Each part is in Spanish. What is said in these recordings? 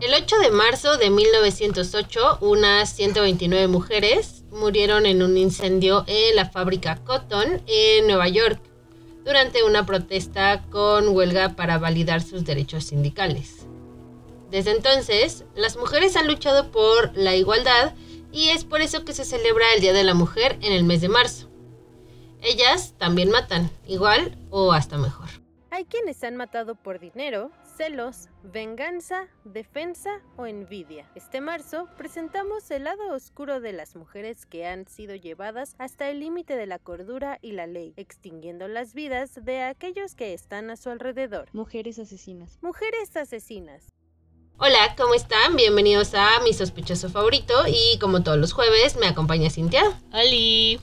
El 8 de marzo de 1908, unas 129 mujeres murieron en un incendio en la fábrica Cotton en Nueva York durante una protesta con huelga para validar sus derechos sindicales. Desde entonces, las mujeres han luchado por la igualdad y es por eso que se celebra el Día de la Mujer en el mes de marzo. Ellas también matan, igual o hasta mejor. Hay quienes han matado por dinero, celos, venganza, defensa o envidia. Este marzo presentamos el lado oscuro de las mujeres que han sido llevadas hasta el límite de la cordura y la ley, extinguiendo las vidas de aquellos que están a su alrededor. Mujeres asesinas. Mujeres asesinas. Hola, ¿cómo están? Bienvenidos a mi sospechoso favorito y como todos los jueves me acompaña Cintia. ¡Holi!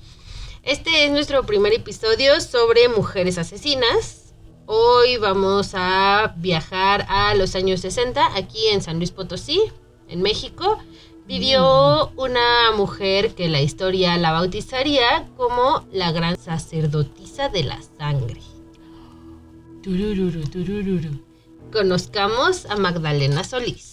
Este es nuestro primer episodio sobre mujeres asesinas. Hoy vamos a viajar a los años 60 aquí en San Luis Potosí, en México. Vivió una mujer que la historia la bautizaría como la gran sacerdotisa de la sangre. Turururu, turururu. Conozcamos a Magdalena Solís.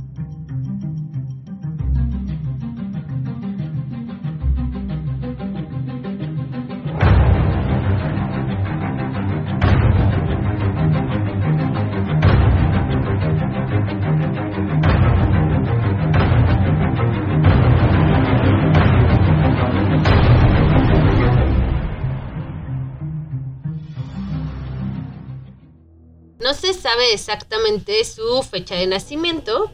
Sabe exactamente su fecha de nacimiento,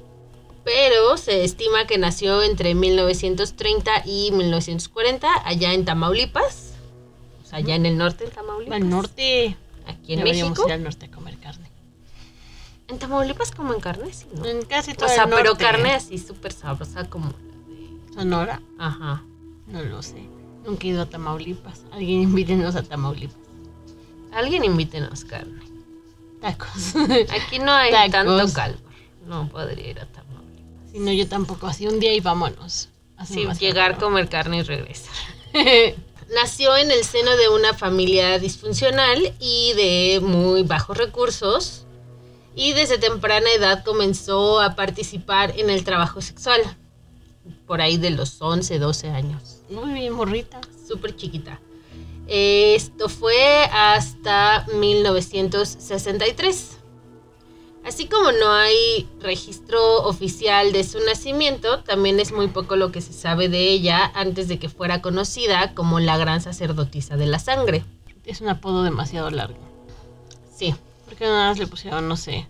pero se estima que nació entre 1930 y 1940 allá en Tamaulipas. O sea, allá en el norte de Tamaulipas. Al norte. Aquí en Deberíamos México. ir al norte a comer carne. En Tamaulipas como en carne, sí, ¿no? En casi O todo sea, el pero carne así súper sabrosa como... Sonora. Ajá. No lo sé. Nunca he ido a Tamaulipas. Alguien invítenos a Tamaulipas. Alguien invítenos carne. Tacos. Aquí no hay Tacos. tanto calor. No podría ir a Tamaulipas. si no, yo tampoco. Así un día y vámonos. Así Sí, llegar, calor. comer carne y regresar. Nació en el seno de una familia disfuncional y de muy bajos recursos. Y desde temprana edad comenzó a participar en el trabajo sexual. Por ahí de los 11, 12 años. Muy bien, morrita. Súper chiquita. Esto fue hasta 1963. Así como no hay registro oficial de su nacimiento, también es muy poco lo que se sabe de ella antes de que fuera conocida como la gran sacerdotisa de la sangre. Es un apodo demasiado largo. Sí, ¿Por qué nada más le pusieron, no sé?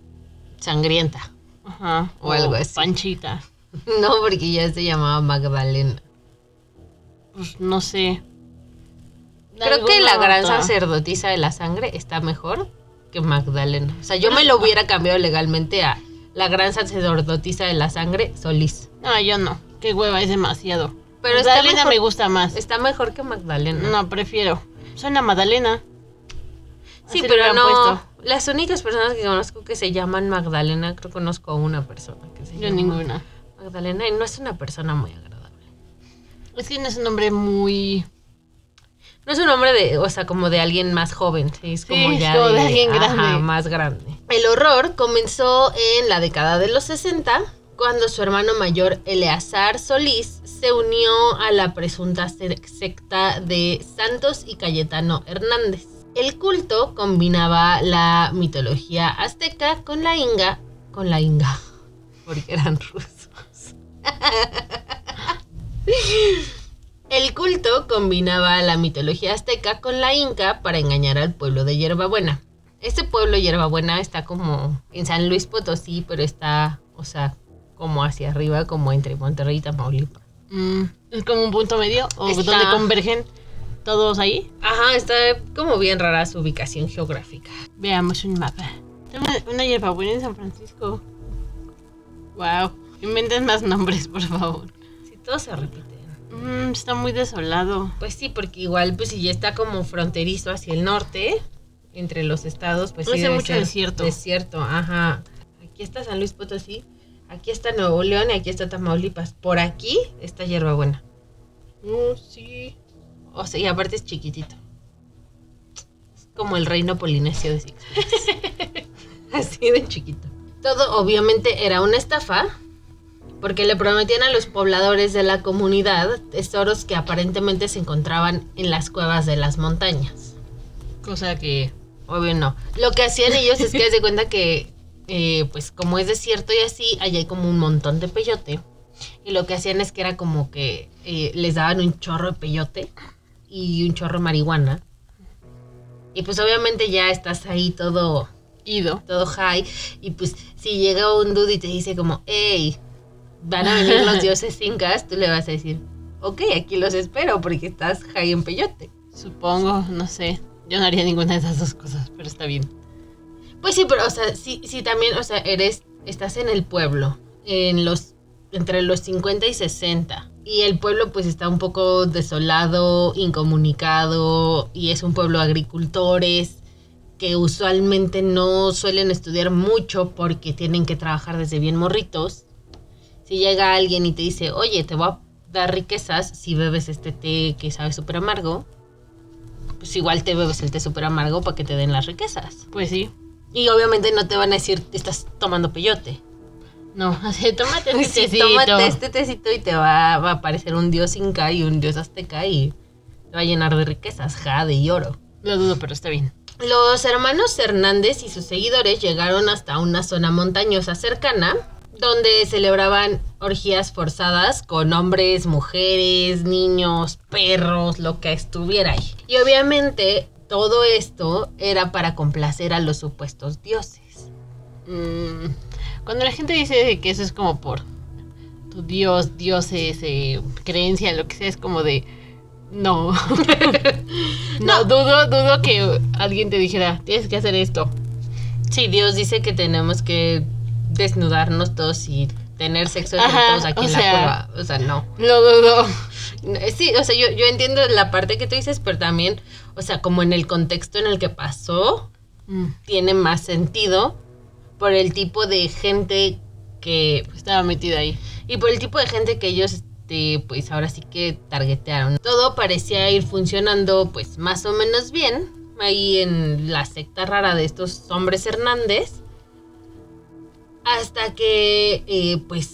sangrienta. Ajá. O algo así. Panchita. No, porque ya se llamaba Magdalena. Pues no sé. Creo que la gran otra. sacerdotisa de la sangre está mejor que Magdalena. O sea, yo me lo hubiera cambiado legalmente a la gran sacerdotisa de la sangre, Solís. No, yo no. Qué hueva, es demasiado. Pero está Magdalena mejor- me gusta más. Está mejor que Magdalena. No, prefiero. Suena Magdalena. sí, Así pero no. puesto. Las únicas personas que conozco que se llaman Magdalena, creo que conozco a una persona que se Yo llama ninguna. Magdalena y no es una persona muy agradable. Es que no es un nombre muy. No es un nombre de, o sea, como de alguien más joven, sí, es como ya como de alguien grande. más grande. El horror comenzó en la década de los 60, cuando su hermano mayor Eleazar Solís se unió a la presunta se- secta de Santos y Cayetano Hernández. El culto combinaba la mitología azteca con la inga, con la inga, porque eran rusos. El culto combinaba la mitología azteca con la inca para engañar al pueblo de Hierbabuena. Este pueblo Hierbabuena está como en San Luis Potosí, pero está, o sea, como hacia arriba, como entre Monterrey y Tamaulipas. mm, es como un punto medio. O Está- donde convergen todos ahí. Ajá, está como bien rara su ubicación geográfica. Veamos un mapa. Una, una hierbabuena en San Francisco. Wow. Inventen más nombres, por favor. Si todos se repiten. Mm, está muy desolado. Pues sí, porque igual, pues si ya está como fronterizo hacia el norte, entre los estados, pues sí Hace debe mucho ser desierto. Desierto, ajá. aquí está San Luis Potosí, aquí está Nuevo León y aquí está Tamaulipas. Por aquí está hierbabuena. Uh, sí. O sea, y aparte es chiquitito. Es como el reino polinesio de Six. Así de chiquito. Todo obviamente era una estafa, porque le prometían a los pobladores de la comunidad tesoros que aparentemente se encontraban en las cuevas de las montañas. Cosa que. Obvio no. Lo que hacían ellos es que se cuenta que, eh, pues como es desierto y así, allá hay como un montón de peyote. Y lo que hacían es que era como que eh, les daban un chorro de peyote y un chorro de marihuana. Y pues obviamente ya estás ahí todo, Ido. todo high. Y pues si llega un dude y te dice como, hey, van a venir los dioses incas, tú le vas a decir, ok, aquí los espero porque estás high en peyote. Supongo, no sé. Yo no haría ninguna de esas dos cosas, pero está bien. Pues sí, pero o sea, sí, sí también, o sea, eres, estás en el pueblo, en los, entre los 50 y 60. Y el pueblo pues está un poco desolado, incomunicado, y es un pueblo de agricultores que usualmente no suelen estudiar mucho porque tienen que trabajar desde bien morritos. Si llega alguien y te dice, oye, te voy a dar riquezas si bebes este té que sabe súper amargo, pues igual te bebes el té súper amargo para que te den las riquezas. Pues sí. Y obviamente no te van a decir, estás tomando peyote. No, así, tómate este Sí, tecito. tómate este tecito y te va, va a aparecer un dios inca y un dios azteca y te va a llenar de riquezas, jade y oro. Lo dudo, pero está bien. Los hermanos Hernández y sus seguidores llegaron hasta una zona montañosa cercana donde celebraban orgías forzadas con hombres, mujeres, niños, perros, lo que estuviera ahí. Y obviamente todo esto era para complacer a los supuestos dioses. Mm, cuando la gente dice que eso es como por tu dios, dioses, eh, creencia, lo que sea, es como de. No. no, dudo, dudo que alguien te dijera, tienes que hacer esto. Sí, Dios dice que tenemos que desnudarnos todos y tener sexo entre Ajá, todos aquí en la cueva. O sea, no. Lo dudo. Sí, o sea, yo, yo entiendo la parte que tú dices, pero también, o sea, como en el contexto en el que pasó, Mm, tiene más sentido por el tipo de gente que estaba metida ahí. y por el tipo de gente que ellos este, pues ahora sí que targetearon. Todo parecía ir funcionando pues más o menos bien ahí en la secta rara de estos hombres Hernández hasta que eh, pues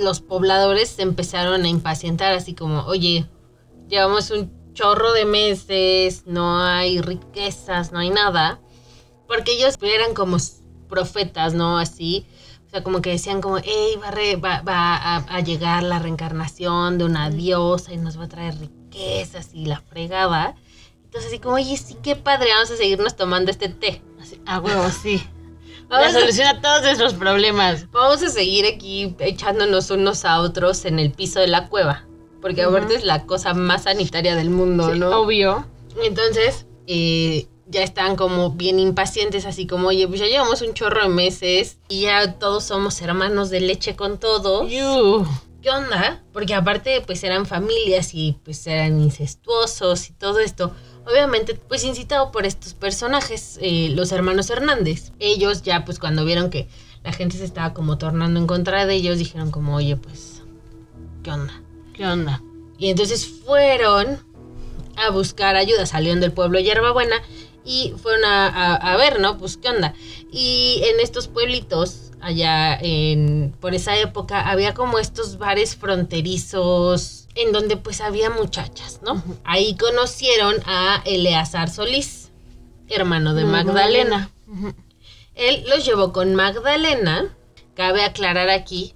los pobladores se empezaron a impacientar así como, oye, llevamos un chorro de meses, no hay riquezas, no hay nada, porque ellos eran como profetas, ¿no? Así, o sea, como que decían como, hey, va, a re- va- va a, a llegar la reencarnación de una diosa y nos va a traer riquezas y la fregada. Entonces así como, oye, sí, qué padre, vamos a seguirnos tomando este té. Así, a huevo, sí. Vamos La a- solución a todos nuestros problemas. Vamos a seguir aquí echándonos unos a otros en el piso de la cueva. Porque Ujú. aparte es la cosa más sanitaria del mundo, Sí, ¿no? Obvio. Entonces, eh, ya están como bien impacientes, así como, oye, pues ya llevamos un chorro de meses y ya todos somos hermanos de leche con todos. Yu. ¿Qué onda? Porque aparte, pues eran familias y pues eran incestuosos y todo esto. Obviamente, pues incitado por estos personajes, eh, los hermanos Hernández. Ellos ya, pues cuando vieron que la gente se estaba como tornando en contra de ellos, dijeron como, oye, pues, ¿qué onda? ¿Qué onda? Y entonces fueron a buscar ayuda, salieron del pueblo Hierbabuena y fueron a, a- a ver, ¿no? Pues qué onda. Y en estos pueblitos, allá en, por esa época, había como estos bares fronterizos en donde pues había muchachas, ¿no? Ahí conocieron a Eleazar Solís, hermano de Magdalena. Él los llevó con Magdalena. Cabe aclarar aquí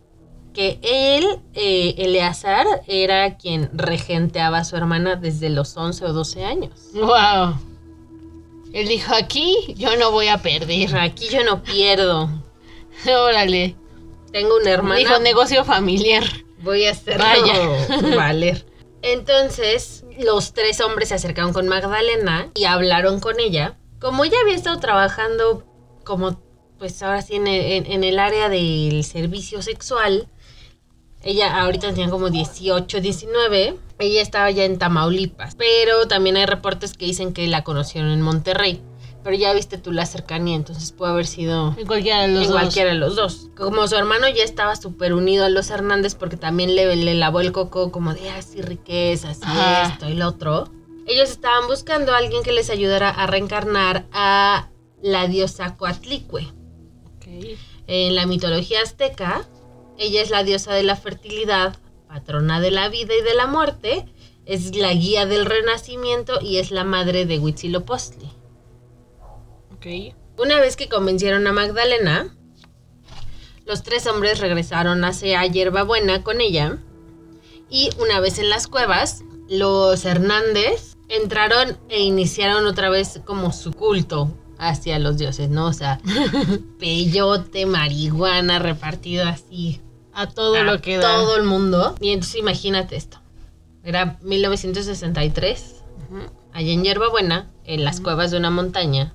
que él, eh, Eleazar, era quien regenteaba a su hermana desde los 11 o 12 años. Wow. Él dijo, aquí yo no voy a perder. Aquí yo no pierdo. Órale. Tengo una hermana. Dijo negocio familiar. Voy a hacerlo Vaya. valer. Entonces, los tres hombres se acercaron con Magdalena y hablaron con ella. Como ella había estado trabajando como, pues ahora sí, en el, en- en el área del servicio sexual, ella ahorita tenía como 18, 19, ella estaba ya en Tamaulipas. Pero también hay reportes que dicen que la conocieron en Monterrey. Pero ya viste tú la cercanía, entonces puede haber sido En cualquiera de los en dos. cualquiera de los dos. Como su hermano ya estaba súper unido a los Hernández porque también le, le lavó el coco como de así riquezas y Ajá. esto y lo otro. Ellos estaban buscando a alguien que les ayudara a reencarnar a la diosa Coatlicue. Ok. En la mitología azteca, ella es la diosa de la fertilidad, patrona de la vida y de la muerte, es la guía del renacimiento y es la madre de Huitzilopochtli. Ok. Una vez que convencieron a Magdalena, los tres hombres regresaron hacia Hierbabuena con ella. Y una vez en las cuevas, los Hernández entraron e iniciaron otra vez como su culto hacia los dioses, ¿no? O sea, peyote, marihuana repartido así A todo a lo que da. todo el mundo. Y entonces imagínate esto. Era 1963, Ujú, allá en Hierbabuena, en las cuevas de una montaña.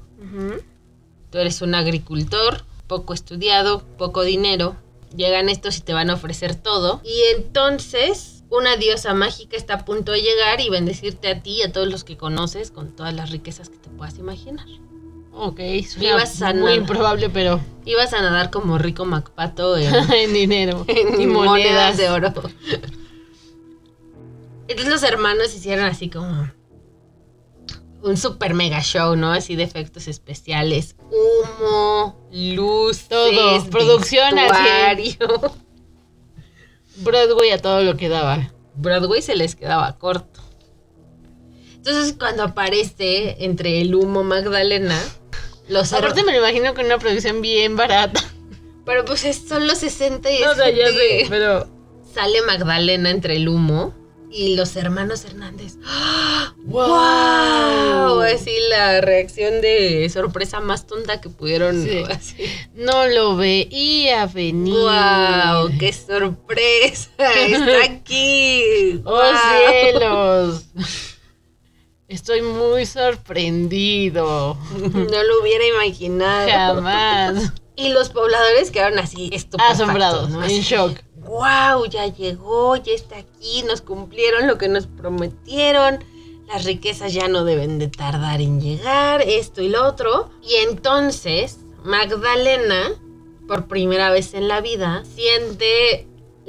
Tú eres un agricultor, poco estudiado, poco dinero. Llegan estos y te van a ofrecer todo. Y entonces una diosa mágica está a punto de llegar y bendecirte a ti y a todos los que conoces con todas las riquezas que te puedas imaginar. Ok, Ibas a suena muy improbable, pero Ibas a nadar como rico Macpato en, en dinero en y monedas monedas. de oro. Entonces los hermanos hicieron así como un super mega show, ¿no? Así de efectos especiales, humo, luces, Todo, producción vestuario. Broadway a todo lo que daba. Broadway se les quedaba corto. Entonces cuando aparece entre el humo Magdalena, los Aparte me lo imagino con una producción bien barata. pero pues es- son los 60 y No, o sea, ya sé, pero Sale Magdalena entre el humo y los hermanos Hernández. ¡Wow! ¡Wow! Así la reacción de sorpresa más tonta que pudieron. Sí. No lo veía venir. ¡Wow! ¡Qué sorpresa! ¡Está aquí! ¡Oh cielos! Estoy muy sorprendido. No lo hubiera imaginado. Jamás. Y los pobladores quedaron así estupefactos. Asombrados, ¿no? en shock. ¡Wow! Ya llegó, ya está aquí, nos cumplieron lo que nos prometieron. Las riquezas ya no deben de tardar en llegar, esto y lo otro. Y entonces, Magdalena, por primera vez en la vida, siente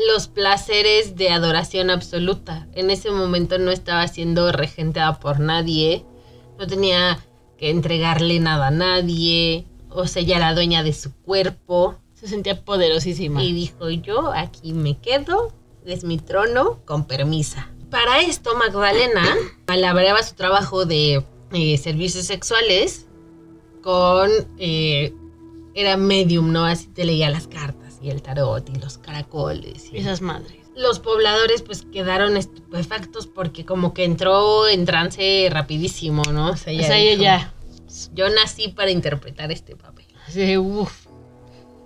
los placeres de adoración absoluta. En ese momento no estaba siendo regenteada por nadie, no tenía que entregarle nada a nadie, o sea, ya era dueña de su cuerpo. Se sentía poderosísima. Y dijo, yo aquí me quedo, es mi trono, con permisa. Para esto, Magdalena palabreaba su trabajo de eh, servicios sexuales con... eh, era medium, ¿no? Así te leía las cartas y el tarot y los caracoles. y- Esas madres. Los pobladores pues quedaron estupefactos porque como que entró en trance rapidísimo, ¿no? O sea, O sea, ella ya. Yo nací para interpretar este papel. Así, uff.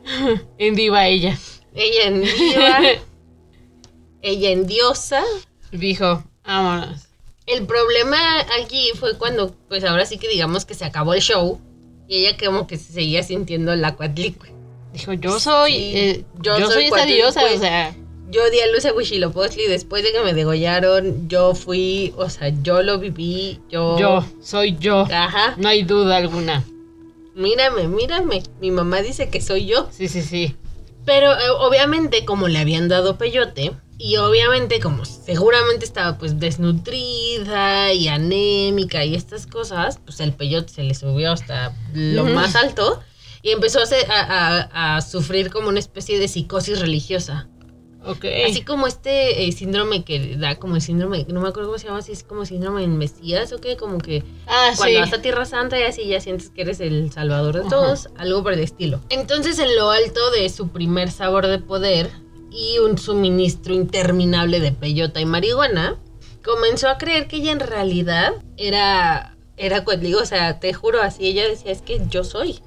En diva ella. Ella en diva, ella en diosa. Dijo, vámonos. El problema aquí fue cuando, pues ahora sí que digamos que se acabó el show y ella como que se seguía sintiendo la cuatlicue. Dijo, yo soy, Sí, eh, yo yo, soy soy Cuatlicue. diosa, o sea, Yo di a luz a Huitzilopochtli después de que me degollaron, yo fui, o sea, yo lo viví, yo... yo, soy yo. Ajá, No hay duda alguna. Mírame, mírame, mi mamá dice que soy yo. Sí, sí, sí. Pero eh, obviamente como le habían dado peyote y obviamente como seguramente estaba pues desnutrida y anémica y estas cosas, pues el peyote se le subió hasta lo más alto y empezó a sufrir como una especie de psicosis religiosa. Así como este eh, síndrome que da como el síndrome, no me acuerdo cómo se llama, si es como síndrome del Mesías o qué, como que ah, cuando sí. vas a Tierra Santa y así ya sientes que eres el salvador de Ajá. todos, algo por el estilo. Entonces, en lo alto de su primer sabor de poder y un suministro interminable de peyota y marihuana, comenzó a creer que ella en realidad era, era Cuetligo. O sea, te juro, así ella decía, es que yo soy.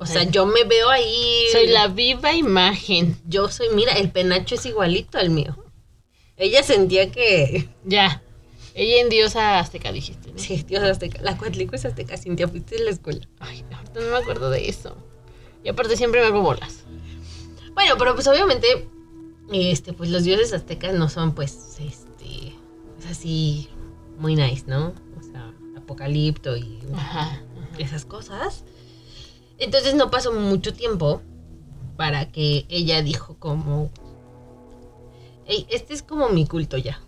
O sea, yo me veo ahí. Soy la viva imagen. Yo soy, mira, el penacho es igualito al mío. Ella sentía que. Ya. Ella en diosa azteca dijiste, ¿no? Sí, Dios azteca. La Cuatlico es azteca, Cintia, fuiste de la escuela. Ay, ahorita no me acuerdo de eso. Y aparte siempre me hago bolas. Bueno, pero pues obviamente, este, pues los dioses aztecas no son pues, este, es así, muy nice, ¿no? O sea, apocalipto y Ajá. esas cosas. Entonces no pasó mucho tiempo para que ella dijo como, "Ey, este es como mi culto ya.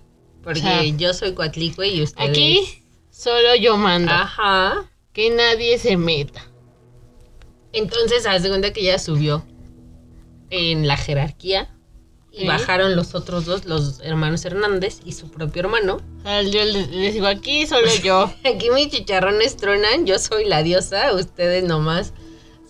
Porque O sea, yo soy Coatlicue y ustedes... Aquí solo yo mando. Ajá. Que nadie se meta. Entonces, haz de cuenta que ella subió en la jerarquía y bajaron los otros dos, los hermanos Hernández y su propio hermano. O sea, yo les, les digo aquí solo yo. Aquí mis chicharrones tronan, yo soy la diosa, ustedes nomás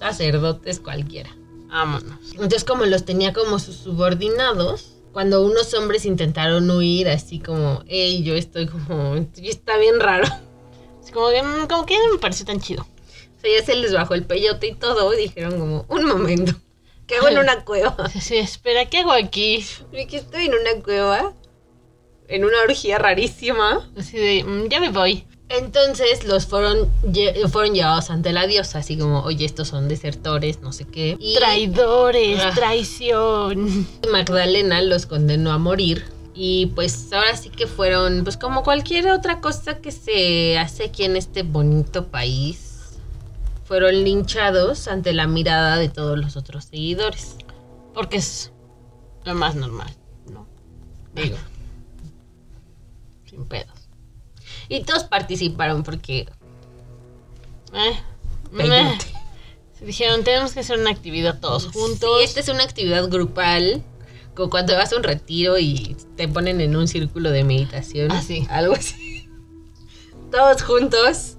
sacerdotes cualquiera. Vámonos. Entonces, como los tenía como sus subordinados, cuando unos hombres intentaron huir, así como, hey, yo estoy como, "Y está bien raro. Es como que, mm, como que no me pareció tan chido. O sea, ya se les bajó el peyote y todo, y dijeron como, un momento, ¿qué hago en una cueva? Sí, espera, ¿qué hago aquí? ¿Y que estoy en una cueva? En una orgía rarísima. Así de, mm, ya me voy. Entonces los fueron, lle- fueron llevados ante la diosa, así como, oye, estos son desertores, no sé qué. Y Traidores, Ah. traición. Magdalena los condenó a morir. Y pues ahora sí que fueron, pues como cualquier otra cosa que se hace aquí en este bonito país, fueron linchados ante la mirada de todos los otros seguidores. Porque es lo más normal, ¿no? Digo. Sin pedos. Y todos participaron porque... Eh. Se dijeron, tenemos que hacer una actividad todos juntos. Sí, esta es una actividad grupal, como cuando vas a un retiro y te ponen en un círculo de meditación. Ah, sí. Algo así. Todos juntos,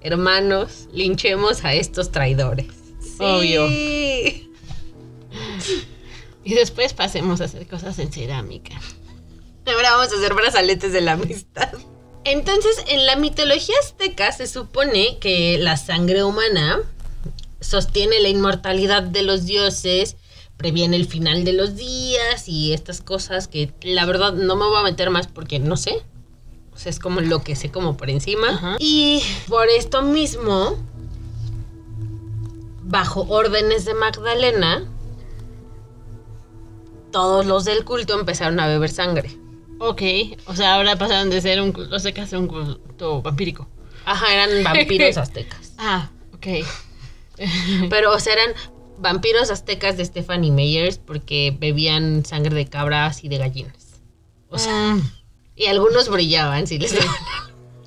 hermanos, linchemos a estos traidores. Sí. Obvio. Y después pasemos a hacer cosas en cerámica. Ahora vamos a hacer brazaletes de la amistad. Entonces, en la mitología azteca se supone que la sangre humana sostiene la inmortalidad de los dioses, previene el final de los días y estas cosas que la verdad no me voy a meter más porque no sé. O sea, es como lo que sé como por encima. Ajá. Y por esto mismo, bajo órdenes de Magdalena, todos los del culto empezaron a beber sangre. Ok, o sea, ahora pasaron de ser un culto azteca a ser un culto vampírico. Ajá, eran vampiros aztecas. Ah, ok. Pero, o sea, eran vampiros aztecas de Stephanie Meyers porque bebían sangre de cabras y de gallinas. O sea, Mm, y algunos brillaban, si les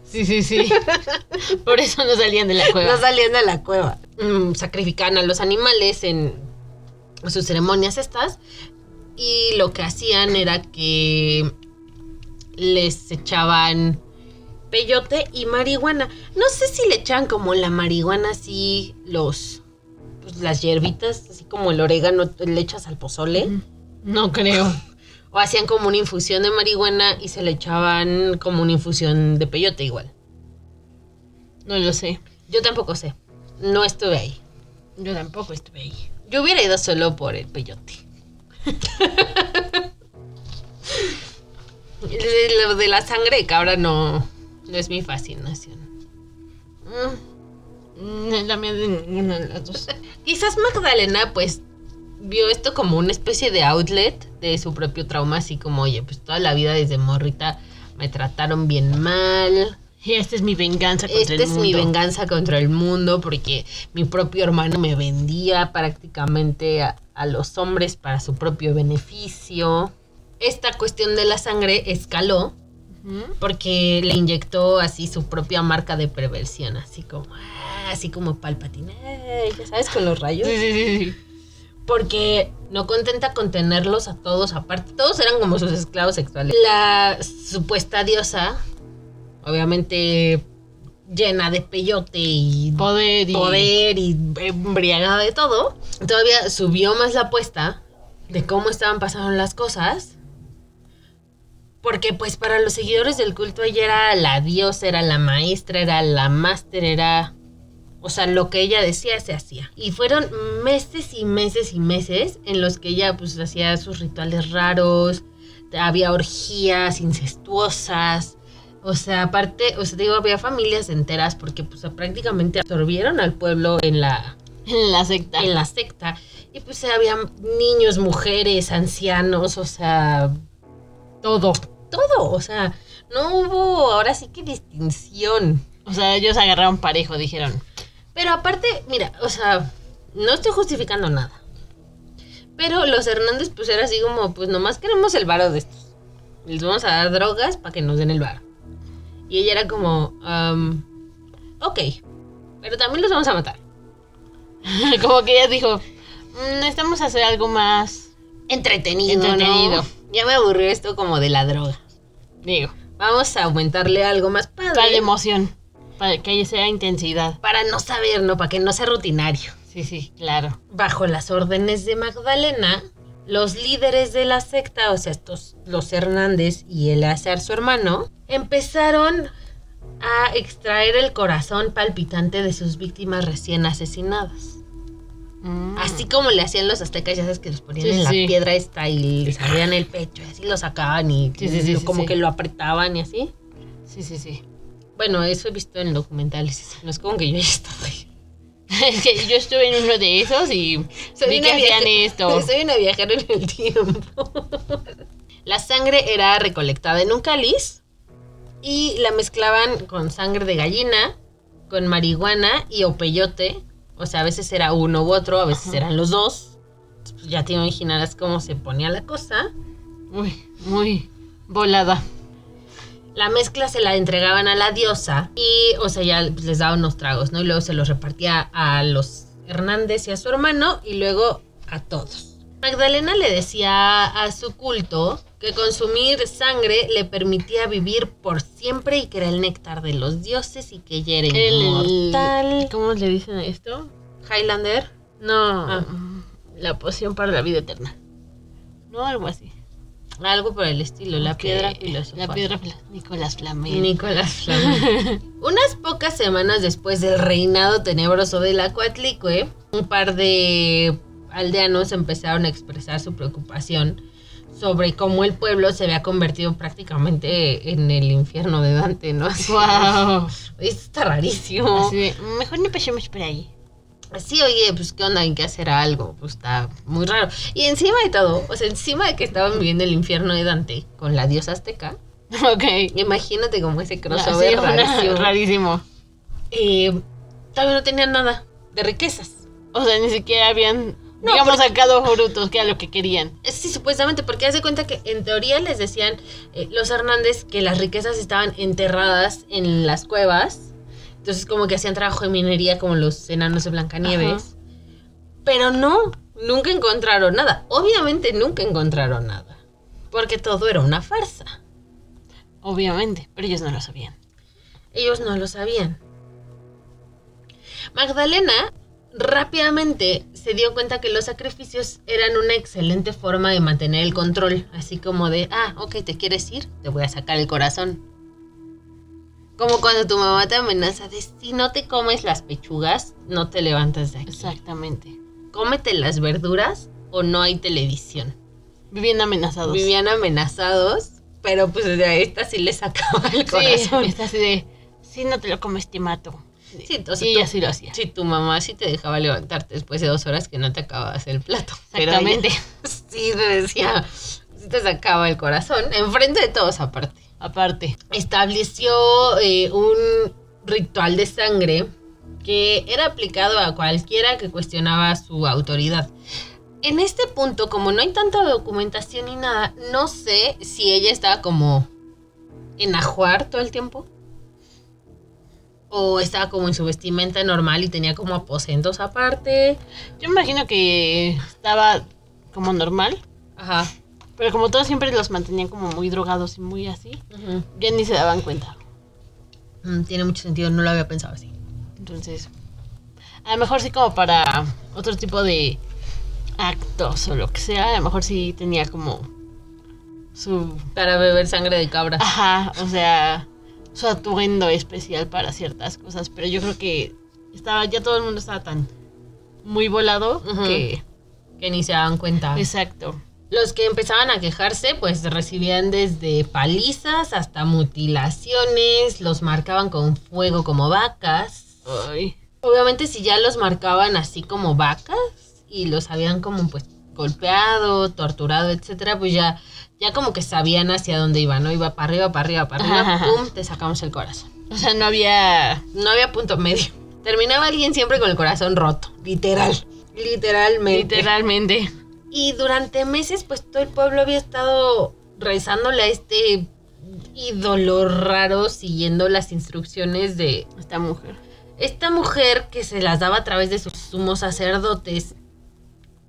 sí, sí, sí. Por eso no salían de la cueva. no salían de la cueva. Mm, sacrificaban a los animales en sus ceremonias estas. Y lo que hacían era que les echaban peyote y marihuana. No sé si le echaban como la marihuana así los pues, las hierbitas, así como el orégano le echas al pozole. No creo. O hacían como una infusión de marihuana y se le echaban como una infusión de peyote igual. No lo sé. Yo tampoco sé. No estuve ahí. Yo tampoco estuve ahí. Yo hubiera ido solo por el peyote. Lo de la sangre de cabra no, no es mi fascinación. Mm, La mía de ninguna de las dos. Quizás Magdalena pues vio esto como una especie de outlet de su propio trauma, así como, oye, pues toda la vida desde morrita me trataron bien mal. Y esta es mi venganza contra Esta el es mundo. mi venganza contra el mundo porque mi propio hermano me vendía prácticamente a, a los hombres para su propio beneficio. Esta cuestión de la sangre escaló porque le inyectó así su propia marca de perversión, así como, ah, así como Palpatine, eh, ya sabes, con los rayos. Sí, sí, sí, sí. Porque no contenta con tenerlos a todos aparte, todos eran como sus esclavos sexuales. La supuesta diosa, obviamente llena de peyote y Poder y... poder y embriagada de todo, todavía subió más la apuesta de cómo estaban pasando las cosas. Porque pues para los seguidores del culto ella era la diosa, era la maestra, era la máster, era... O sea, lo que ella decía se hacía. Y fueron meses y meses y meses en los que ella pues hacía sus rituales raros, había orgías incestuosas. O sea, aparte, o sea, digo, había familias enteras porque pues prácticamente absorbieron al pueblo en la, En la secta. en la secta. Y pues había niños, mujeres, ancianos, o sea, Todo. todo. O sea, no hubo ahora sí que distinción. O sea, ellos agarraron parejo, dijeron. Pero aparte, mira, o sea, no estoy justificando nada. Pero los Hernández, pues era así como, pues nomás queremos el varo de estos. Les vamos a dar drogas para que nos den el varo. Y ella era como, um, ok, pero también los vamos a matar. como que ella dijo, "Mm, necesitamos hacer algo más Entretenido, Entretenido. ¿no? Ya me aburrió esto como de la droga. Digo, Vamos a aumentarle algo más padre. para la emoción, para que haya sea intensidad. Para no saber, ¿no? Para que no sea rutinario. Sí, sí, claro. Bajo las órdenes de Magdalena, los líderes de la secta, o sea, estos, los Hernández y Eleazar, su hermano, empezaron a extraer el corazón palpitante de sus víctimas recién asesinadas. Mm. Así como le hacían los aztecas, ya sabes que los ponían Sí, en la sí. piedra esta y les abrían el pecho y así lo sacaban y Sí, lo- sí, como que lo apretaban y así. Sí, sí, sí. Bueno, eso he visto en documentales. No es como que yo haya estado ahí. es que yo estuve en uno de esos y vi que hacían esto. Soy una viajera en el tiempo. la sangre era recolectada en un cáliz y la mezclaban con sangre de gallina, con marihuana y o peyote. O sea, a veces era uno u otro, a veces Ajá. eran los dos. Ya te imaginarás cómo se ponía la cosa. Uy, muy volada. La mezcla se la entregaban a la diosa y, o sea, ya pues, les daba unos tragos, ¿no? Y luego se los repartía a los Hernández y a su hermano y luego a todos. Magdalena le decía a su culto que consumir sangre le permitía vivir por siempre y que era el néctar de los dioses y que ella era El, inmortal. ¿Cómo le dicen a esto? Highlander. No, Ah. la poción para la vida eterna. No, algo así. Algo por el estilo, la Ok, piedra filosofal. La piedra Nicolás Flamel. Nicolás Flamel. Unas pocas semanas después del reinado tenebroso de la Coatlicue, un par de aldeanos empezaron a expresar su preocupación sobre cómo el pueblo se había convertido prácticamente en el infierno de Dante, ¿no? Así, Wow. Esto está rarísimo. Así de, mejor no pasemos por ahí. Sí, oye, pues qué onda, hay que hacer algo, pues está muy raro. Y encima de todo, o sea, encima de que estaban viviendo el infierno de Dante con la diosa azteca, Ok. imagínate como ese Sí, crossover una- rarísimo. rarísimo. eh, todavía no tenían nada de riquezas. O sea, ni siquiera habían, No, digamos, porque- sacado frutos, que era lo que querían. Sí, supuestamente, porque hace cuenta que en teoría les decían eh, los Hernández que las riquezas estaban enterradas en las cuevas. Entonces, como que hacían trabajo de minería como los enanos de Blancanieves. Pero no, nunca encontraron nada. Obviamente nunca encontraron nada. Porque todo era una farsa. Obviamente, pero ellos no lo sabían. Ellos no lo sabían. Magdalena rápidamente se dio cuenta que los sacrificios eran una excelente forma de mantener el control, así como de, ah, ok, te quieres ir, te voy a sacar el corazón. Como cuando tu mamá te amenaza de, si no te comes las pechugas, no te levantas de aquí. Exactamente. Cómete las verduras o no hay televisión. Vivían amenazados. Vivían amenazados, pero pues de esta sí les sacaba el Sí, corazón. está así de, si no te lo comes, te mato. Sí, o sea, y tú- sí lo hacía. Si tu mamá sí te dejaba levantarte después de dos horas que no te acabas el plato. Exactamente. sí te decía, sí te sacaba el corazón, enfrente de todos aparte. Aparte. Estableció eh, un ritual de sangre que era aplicado a cualquiera que cuestionaba su autoridad. En este punto, como no hay tanta documentación ni nada, no sé si ella estaba como en ajuar todo el tiempo. O estaba como en su vestimenta normal y tenía como aposentos aparte. Yo me imagino que estaba como normal, Ajá. pero como todos siempre los mantenían como muy drogados y muy así, Ujú. ya ni se daban cuenta. Mm, tiene mucho sentido, no lo había pensado así. Entonces, a lo mejor sí como para otro tipo de actos o lo que sea, a lo mejor sí tenía como su... Para beber sangre de cabra. Ajá, o sea, su atuendo especial para ciertas cosas, pero yo creo que estaba, ya todo el mundo estaba tan muy volado que... Que ni se daban cuenta. Exacto. Los que empezaban a quejarse, pues recibían desde palizas hasta mutilaciones, los marcaban con fuego como vacas. Ay, Obviamente si ya los marcaban así como vacas y los habían como pues golpeado, torturado, etcétera, pues ya, ya como que sabían hacia dónde iban, ¿no? Iba para arriba, para arriba, para arriba, Ajá. pum, te sacamos el corazón. o sea, no había... No había punto medio. terminaba alguien siempre con el corazón roto, literal, literalmente. Literalmente. Y durante meses, pues todo el pueblo había estado rezándole a este ídolo raro, siguiendo las instrucciones de Esta mujer. esta mujer que se las daba a través de sus sumos sacerdotes,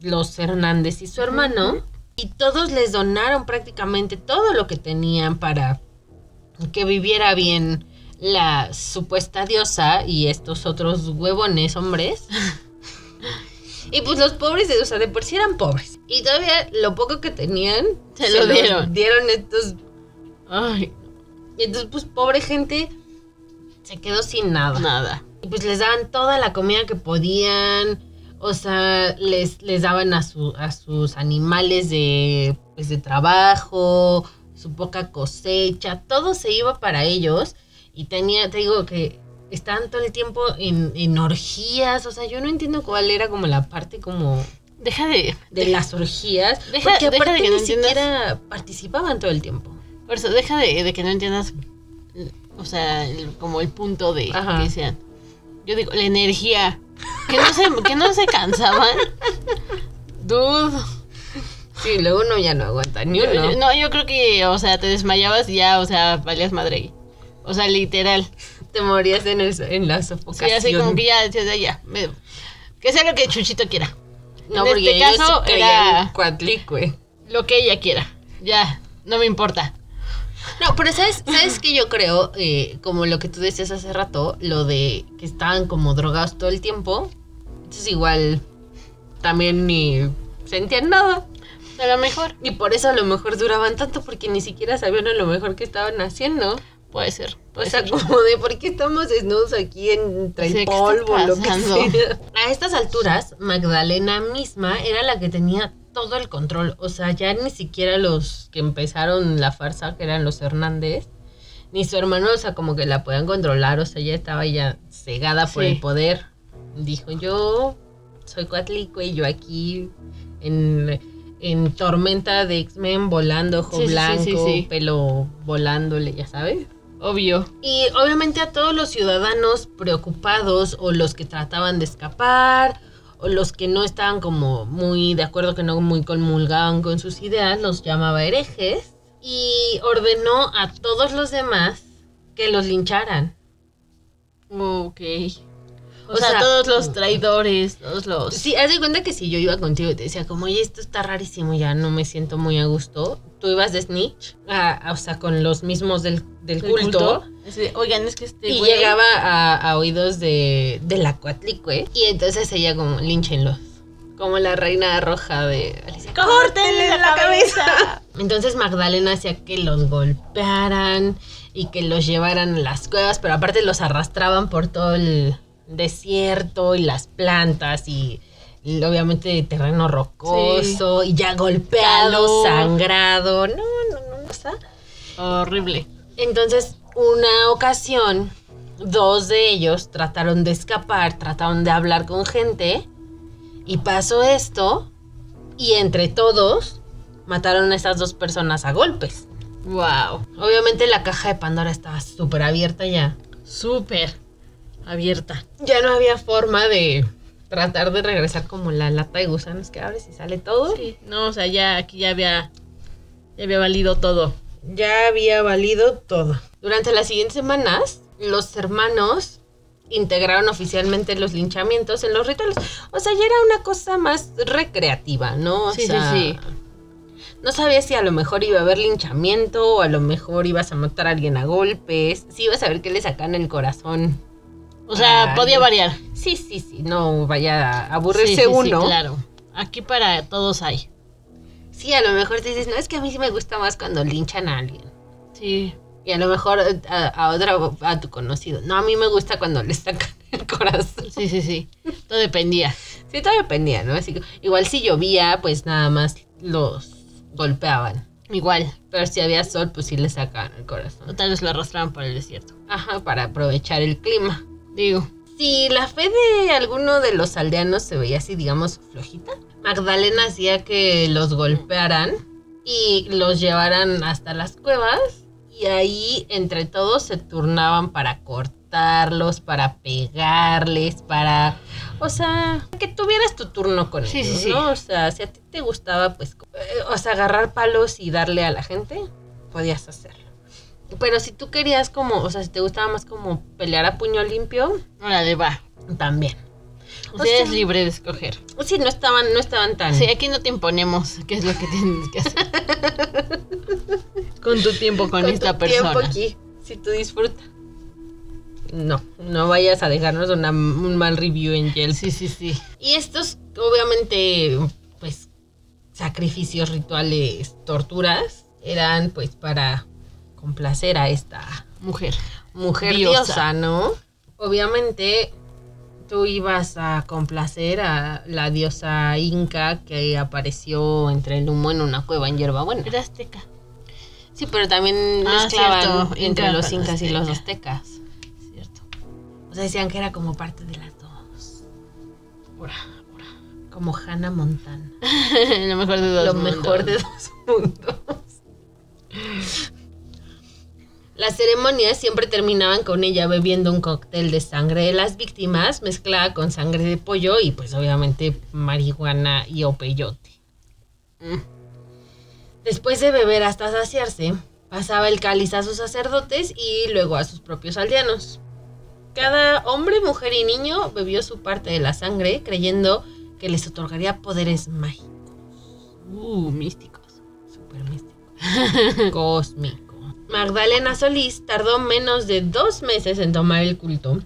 los Hernández y su hermano, y todos les donaron prácticamente todo lo que tenían para que viviera bien la supuesta diosa y estos otros huevones hombres. Y pues los pobres, o sea, de por sí eran pobres. Y todavía lo poco que tenían Se lo dieron. Dieron estos. Ay, Y entonces, pues, pobre gente se quedó sin nada. nada. Y pues les daban toda la comida que podían. O sea, les, les daban a, su, a sus animales de, pues, de trabajo, su poca cosecha, todo se iba para ellos. Y tenía, te digo que estaban todo el tiempo en, en orgías. O sea, yo no entiendo cuál era como la parte como Deja de. de las orgías. Deja- porque deja aparte de que ni no entiendas. siquiera participaban todo el tiempo. Por eso, deja de, de que no entiendas. O sea, el- como el punto de Ajá. que sean. Yo digo, la energía. Que no se, que no se cansaban. Dude. Sí, luego uno ya no aguanta ni Yo- uno. yo- no, yo creo que, o sea, te desmayabas y ya, o sea, valías madre. O sea, literal. Te morías en, el, en la sofocación. sea, así como que ya, decías, ya, me- que sea lo que Chuchito quiera. No, en porque este ellos caso sí era- Cuatlicue. Lo que ella quiera. Ya, no me importa. No, pero ¿sabes, ¿sabes qué yo creo? Eh, como lo que tú decías hace rato, lo de que estaban como drogados todo el tiempo. Entonces igual también ni sentían nada. A lo mejor. Y por eso a lo mejor duraban tanto, porque ni siquiera sabían a lo mejor qué estaban haciendo. Puede ser. O Puede sea, ser. como de por qué estamos desnudos aquí entre el ¿qué está polvo, lo que sea. A estas alturas, Magdalena misma era la que tenía todo el control. O sea, ya ni siquiera los que empezaron la farsa, que eran los Hernández, ni su hermano, o sea, como que la podían controlar. O sea, ella estaba ya cegada por el poder. Dijo, yo soy Coatlicue y yo aquí en, en tormenta de X-Men volando, ojo Sí, blanco, sí, pelo volándole, ya sabes. Obvio. Y obviamente a todos los ciudadanos preocupados o los que trataban de escapar los que no estaban como muy de acuerdo, que no muy comulgaban con sus ideas, los llamaba herejes y ordenó a todos los demás que los lincharan. Ok. O, O sea, sea, todos los traidores, todos los... Sí, haz de cuenta que si yo iba contigo y te decía como, oye, esto está rarísimo, ya no me siento muy a gusto, tú ibas de snitch, a- a- o sea, con los mismos del, culto. Oigan, es que este Y güey- llegaba a, a oídos de, de la Coatlicue. Y entonces ella como, línchenlos. Como la reina roja de Alicia. ¡Córtenle la cabeza! Entonces Magdalena hacía que los golpearan y que los llevaran a las cuevas, pero aparte los arrastraban por todo el desierto y las plantas y obviamente terreno rocoso y ya golpeado, Calor. sangrado. No, no, no, o sea, Horrible. entonces, una ocasión, dos de ellos trataron de escapar, trataron de hablar con gente y pasó esto y entre todos mataron a esas dos personas a golpes. Wow. Obviamente la caja de Pandora estaba súper abierta ya. Súper abierta. Ya no había forma de tratar de regresar como la lata de gusanos que abres y sale todo. Sí, no, o sea, ya aquí ya había ya había valido todo. ya había valido todo. Durante las siguientes semanas, los hermanos integraron oficialmente los linchamientos en los rituales. O sea, ya era una cosa más recreativa, ¿no? O Sí, sí, sea, sí. No sabías si a lo mejor iba a haber linchamiento o a lo mejor ibas a matar a alguien a golpes. Si ibas a ver que le sacan el corazón. O sea, Ah, podía variar. Sí, sí, sí. No vaya a aburrirse Sí, sí, sí, uno. claro. Aquí para todos hay. Sí, a lo mejor te dices, no, es que a mí sí me gusta más cuando linchan a alguien. Sí. Y a lo mejor eh, a, a otra, a tu conocido. No, a mí me gusta cuando le sacan el corazón. Sí, sí, sí. Todo dependía. Sí, todo dependía, ¿no? Así que, igual si llovía, pues nada más los golpeaban. Igual. Pero si había sol, pues sí le sacaban el corazón. O tal vez lo arrastraban por el desierto. Ajá, para aprovechar el clima. Digo. Si la fe de alguno de los aldeanos se veía así, digamos, flojita, Magdalena hacía que los golpearan y los llevaran hasta las cuevas y ahí entre todos se turnaban para cortar cortarlos, para pegarles, para, o sea, que tuvieras tu turno con Sí, ellos, sí, sí. ¿no? O sea, si a ti te gustaba, pues, eh, o sea, agarrar palos y darle a la gente, podías hacerlo. Pero si tú querías como, o sea, si te gustaba más como pelear a puño limpio, Órale, va. también. O O sea, sea- eres libre de escoger. Sí, no estaban, no estaban tan Sí, aquí no te imponemos qué es lo que tienes que hacer. con tu tiempo con, con esta tu persona. tiempo aquí, si tú disfrutas. No, no vayas a dejarnos una- un mal review en Yelp. Sí, sí, sí. Y estos, obviamente, pues, sacrificios, rituales, torturas, eran pues para complacer a esta Mujer. mujer Diosa. diosa, ¿no? Obviamente, tú ibas a complacer a la diosa inca que apareció entre el humo en una cueva en hierbabuena. Era azteca. Sí, pero también Ah, mezclaban cierto, entre inca los incas y los azteca. aztecas. Cierto. O sea, decían que era como parte de las dos. Ora. Como Hannah Montana. lo mejor de dos Lo mundos. mejor de dos mundos. Las ceremonias siempre terminaban con ella bebiendo un cóctel de sangre de las víctimas mezclada con sangre de pollo y pues obviamente marihuana y o peyote. Mm. Después de beber hasta saciarse, pasaba el cáliz a sus sacerdotes y luego a sus propios aldeanos. Cada hombre, mujer y niño bebió su parte de la sangre creyendo que les otorgaría poderes mágicos. Uh, místicos. Super místico. Cósmico. Magdalena Solís tardó menos de dos meses en tomar el culto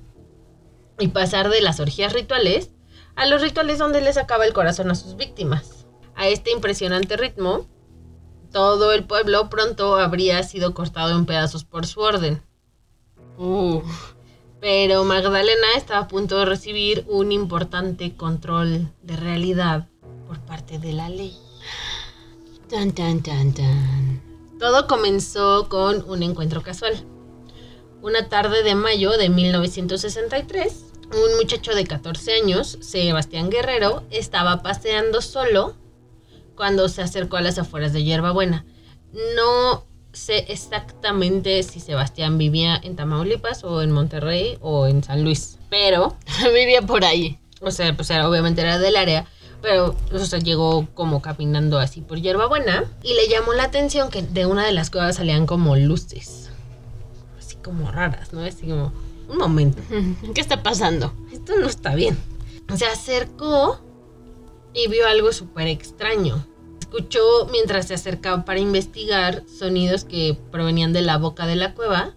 y pasar de las orgías rituales a los rituales donde le sacaba el corazón a sus víctimas. A este impresionante ritmo, todo el pueblo pronto habría sido cortado en pedazos por su orden. Uh. Pero Magdalena estaba a punto de recibir un importante control de realidad por parte de la ley. Tan, tan, tan, tan. Todo comenzó con un encuentro casual. Una tarde de mayo de 1963, un muchacho de 14 años, Sebastián Guerrero, estaba paseando solo cuando se acercó a las afueras de Hierbabuena. No sé exactamente si Sebastián vivía en Tamaulipas o en Monterrey o en San Luis, pero Vivía por ahí. o sea, pues obviamente era del área, pero o sea, llegó como caminando así por hierbabuena y le llamó la atención que de una de las cuevas salían como luces, así como raras, ¿no? Así como, un momento, ¿Qué está pasando? esto no está bien. Se acercó y vio algo súper extraño. Escuchó mientras se acercaba para investigar sonidos que provenían de la boca de la cueva,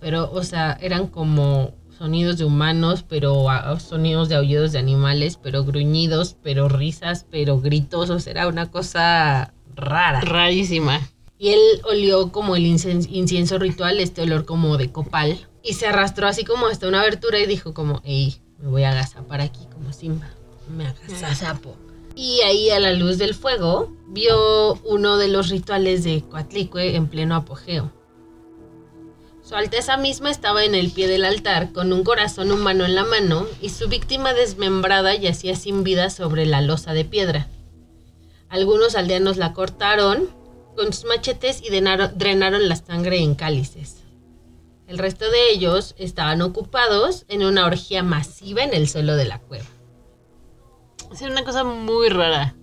pero, o sea, eran como sonidos de humanos, pero ah, sonidos de aullidos de animales, pero gruñidos, pero risas, pero gritos, o sea, era una cosa rara. Rarísima. Y él olió como el incienso ritual, este olor como de copal. Y se arrastró así como hasta una abertura y dijo como, hey, me voy a agazapar aquí como Simba. Me agazapo. Y ahí a la luz del fuego vio uno de los rituales de Coatlicue en pleno apogeo. Su Alteza misma estaba en el pie del altar con un corazón humano en la mano y su víctima desmembrada yacía sin vida sobre la losa de piedra. Algunos aldeanos la cortaron con sus machetes y drenaron la sangre en cálices. El resto de ellos estaban ocupados en una orgía masiva en el suelo de la cueva. Es una cosa muy rara.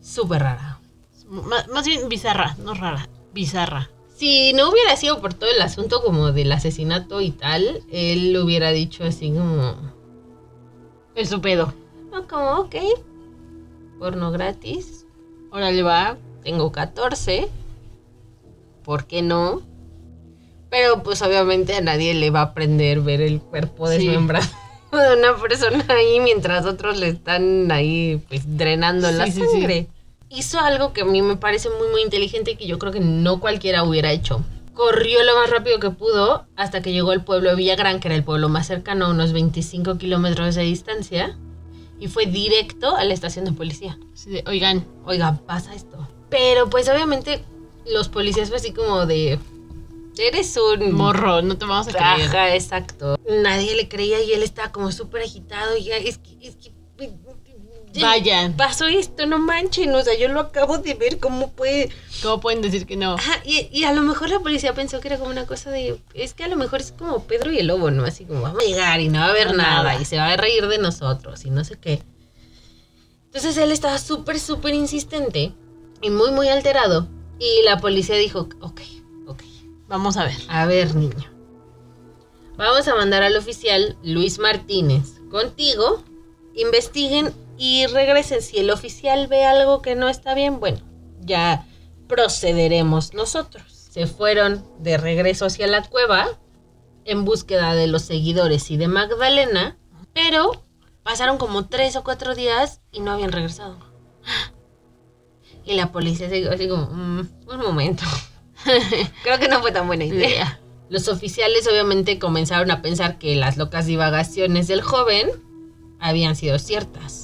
Súper rara. Más bien bizarra, no rara. Bizarra. Si no hubiera sido por todo el asunto como del asesinato y tal, él hubiera dicho así como... Es su pedo. No, como, ok. Porno gratis. Órale, va. Tengo 14. ¿Por qué no? Pero pues obviamente a nadie le va a aprender ver el cuerpo Sí. desmembrado de una persona ahí mientras otros le están ahí pues drenando la Sí, sí, sangre. Hizo algo que a mí me parece muy muy inteligente y que yo creo que no cualquiera hubiera hecho. Corrió lo más rápido que pudo hasta que llegó al pueblo de Villagrán, que era el pueblo más cercano, a unos 25 kilómetros de distancia, y fue directo a la estación de policía oigan, oiga, pasa esto. Pero pues obviamente los policías fue así como de, eres un morro, no te vamos a creer. Exacto. Nadie le creía y él estaba como súper agitado y ya, es que, es que, Vayan. Pasó esto, no manchen, o sea, yo lo acabo de ver, ¿cómo puede? ¿Cómo pueden decir que no? Ajá, y, y a lo mejor la policía pensó que era como una cosa de, es que a lo mejor es como Pedro y el lobo, ¿no? Así como vamos a llegar y no va a haber No, nada, nada. y se va a reír de nosotros y no sé qué. Entonces él estaba súper, súper insistente y muy, muy alterado. Y la policía dijo, ok, ok, Vamos a ver. a ver, niño. Vamos a mandar al oficial Luis Martínez contigo. Investiguen y regresen. Si el oficial ve algo que no está bien, bueno, ya procederemos nosotros. Se fueron de regreso hacia la cueva en búsqueda de los seguidores y de Magdalena, pero pasaron como tres o cuatro días y no habían regresado. Y la policía se así como, "Mm, un momento. Creo que no fue tan buena idea. Los oficiales obviamente comenzaron a pensar que las locas divagaciones del joven habían sido ciertas.